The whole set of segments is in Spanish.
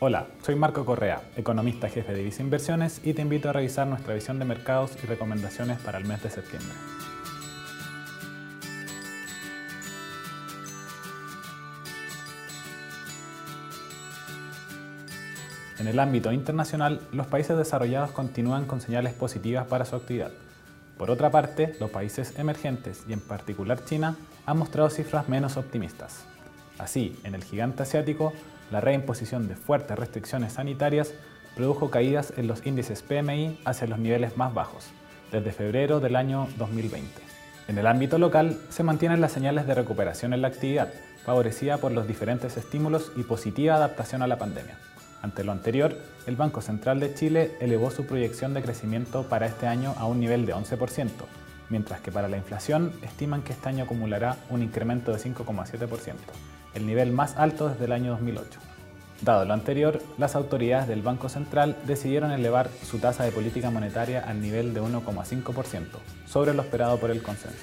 Hola, soy Marco Correa, economista jefe de Visa Inversiones y te invito a revisar nuestra visión de mercados y recomendaciones para el mes de septiembre. En el ámbito internacional, los países desarrollados continúan con señales positivas para su actividad. Por otra parte, los países emergentes y en particular China han mostrado cifras menos optimistas. Así, en el gigante asiático, la reimposición de fuertes restricciones sanitarias produjo caídas en los índices PMI hacia los niveles más bajos, desde febrero del año 2020. En el ámbito local, se mantienen las señales de recuperación en la actividad, favorecida por los diferentes estímulos y positiva adaptación a la pandemia. Ante lo anterior, el Banco Central de Chile elevó su proyección de crecimiento para este año a un nivel de 11%, mientras que para la inflación estiman que este año acumulará un incremento de 5,7%, el nivel más alto desde el año 2008. Dado lo anterior, las autoridades del Banco Central decidieron elevar su tasa de política monetaria al nivel de 1,5%, sobre lo esperado por el consenso.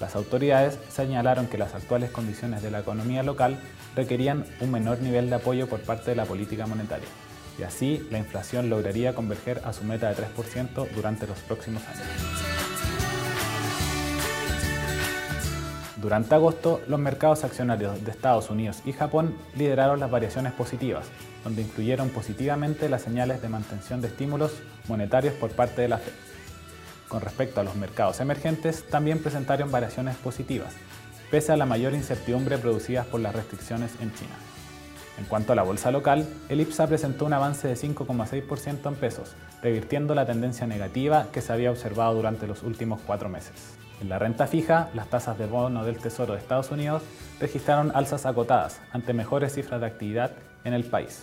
Las autoridades señalaron que las actuales condiciones de la economía local requerían un menor nivel de apoyo por parte de la política monetaria, y así la inflación lograría converger a su meta de 3% durante los próximos años. Durante agosto, los mercados accionarios de Estados Unidos y Japón lideraron las variaciones positivas, donde influyeron positivamente las señales de mantención de estímulos monetarios por parte de la Fed. Con respecto a los mercados emergentes, también presentaron variaciones positivas, pese a la mayor incertidumbre producida por las restricciones en China. En cuanto a la bolsa local, el IPSA presentó un avance de 5,6% en pesos, revirtiendo la tendencia negativa que se había observado durante los últimos cuatro meses. En la renta fija, las tasas de bono del Tesoro de Estados Unidos registraron alzas acotadas ante mejores cifras de actividad en el país.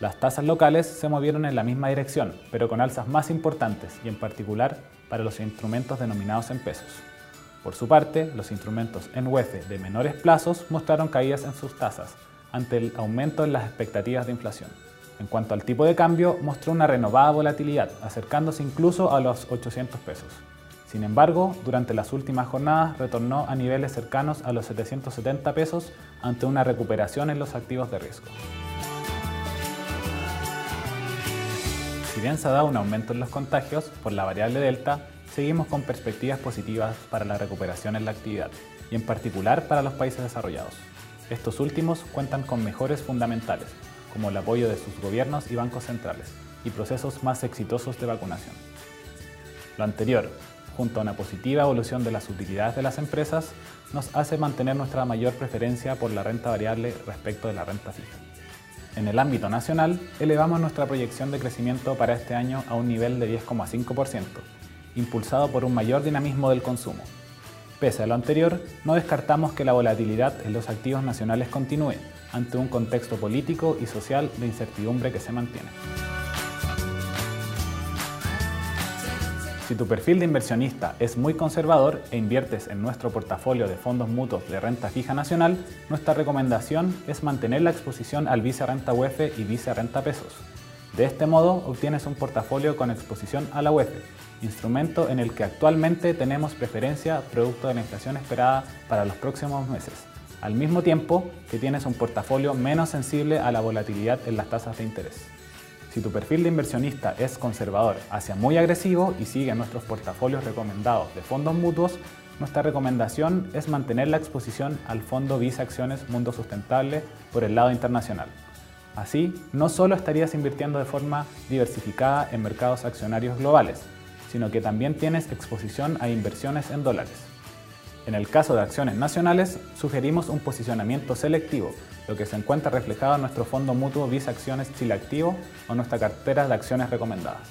Las tasas locales se movieron en la misma dirección, pero con alzas más importantes y en particular para los instrumentos denominados en pesos. Por su parte, los instrumentos en UEF de menores plazos mostraron caídas en sus tasas ante el aumento en las expectativas de inflación. En cuanto al tipo de cambio, mostró una renovada volatilidad, acercándose incluso a los 800 pesos. Sin embargo, durante las últimas jornadas retornó a niveles cercanos a los 770 pesos ante una recuperación en los activos de riesgo. Si bien se ha dado un aumento en los contagios por la variable Delta, seguimos con perspectivas positivas para la recuperación en la actividad, y en particular para los países desarrollados. Estos últimos cuentan con mejores fundamentales, como el apoyo de sus gobiernos y bancos centrales, y procesos más exitosos de vacunación. Lo anterior, junto a una positiva evolución de las utilidades de las empresas, nos hace mantener nuestra mayor preferencia por la renta variable respecto de la renta fija. En el ámbito nacional, elevamos nuestra proyección de crecimiento para este año a un nivel de 10,5%, impulsado por un mayor dinamismo del consumo. Pese a lo anterior, no descartamos que la volatilidad en los activos nacionales continúe ante un contexto político y social de incertidumbre que se mantiene. Si tu perfil de inversionista es muy conservador e inviertes en nuestro portafolio de fondos mutuos de renta fija nacional, nuestra recomendación es mantener la exposición al Vice Renta UEF y Vice Renta Pesos. De este modo obtienes un portafolio con exposición a la UEF, instrumento en el que actualmente tenemos preferencia producto de la inflación esperada para los próximos meses, al mismo tiempo que tienes un portafolio menos sensible a la volatilidad en las tasas de interés. Si tu perfil de inversionista es conservador hacia muy agresivo y sigue nuestros portafolios recomendados de fondos mutuos, nuestra recomendación es mantener la exposición al fondo Visa Acciones Mundo Sustentable por el lado internacional. Así, no solo estarías invirtiendo de forma diversificada en mercados accionarios globales, sino que también tienes exposición a inversiones en dólares. En el caso de acciones nacionales, sugerimos un posicionamiento selectivo lo que se encuentra reflejado en nuestro fondo mutuo Visa Acciones Chile Activo o nuestra cartera de acciones recomendadas.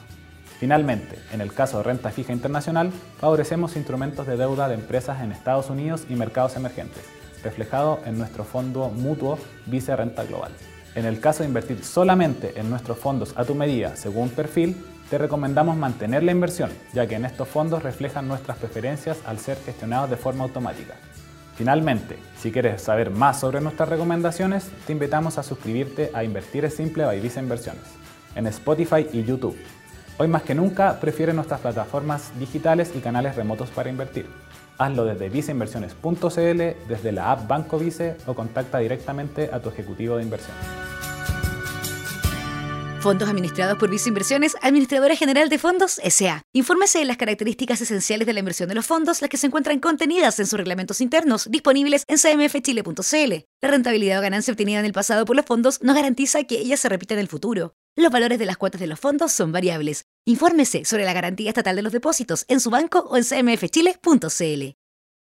Finalmente, en el caso de renta fija internacional, favorecemos instrumentos de deuda de empresas en Estados Unidos y mercados emergentes, reflejado en nuestro fondo mutuo Visa Renta Global. En el caso de invertir solamente en nuestros fondos a tu medida según perfil, te recomendamos mantener la inversión, ya que en estos fondos reflejan nuestras preferencias al ser gestionados de forma automática. Finalmente, si quieres saber más sobre nuestras recomendaciones, te invitamos a suscribirte a Invertir es Simple by Visa Inversiones en Spotify y YouTube. Hoy más que nunca prefiere nuestras plataformas digitales y canales remotos para invertir. Hazlo desde viceinversiones.cl, desde la app Banco Vice o contacta directamente a tu ejecutivo de inversión. Fondos administrados por Vice Inversiones, Administradora General de Fondos, S.A. Infórmese de las características esenciales de la inversión de los fondos, las que se encuentran contenidas en sus reglamentos internos, disponibles en cmfchile.cl. La rentabilidad o ganancia obtenida en el pasado por los fondos no garantiza que ella se repita en el futuro. Los valores de las cuotas de los fondos son variables. Infórmese sobre la garantía estatal de los depósitos en su banco o en cmfchile.cl.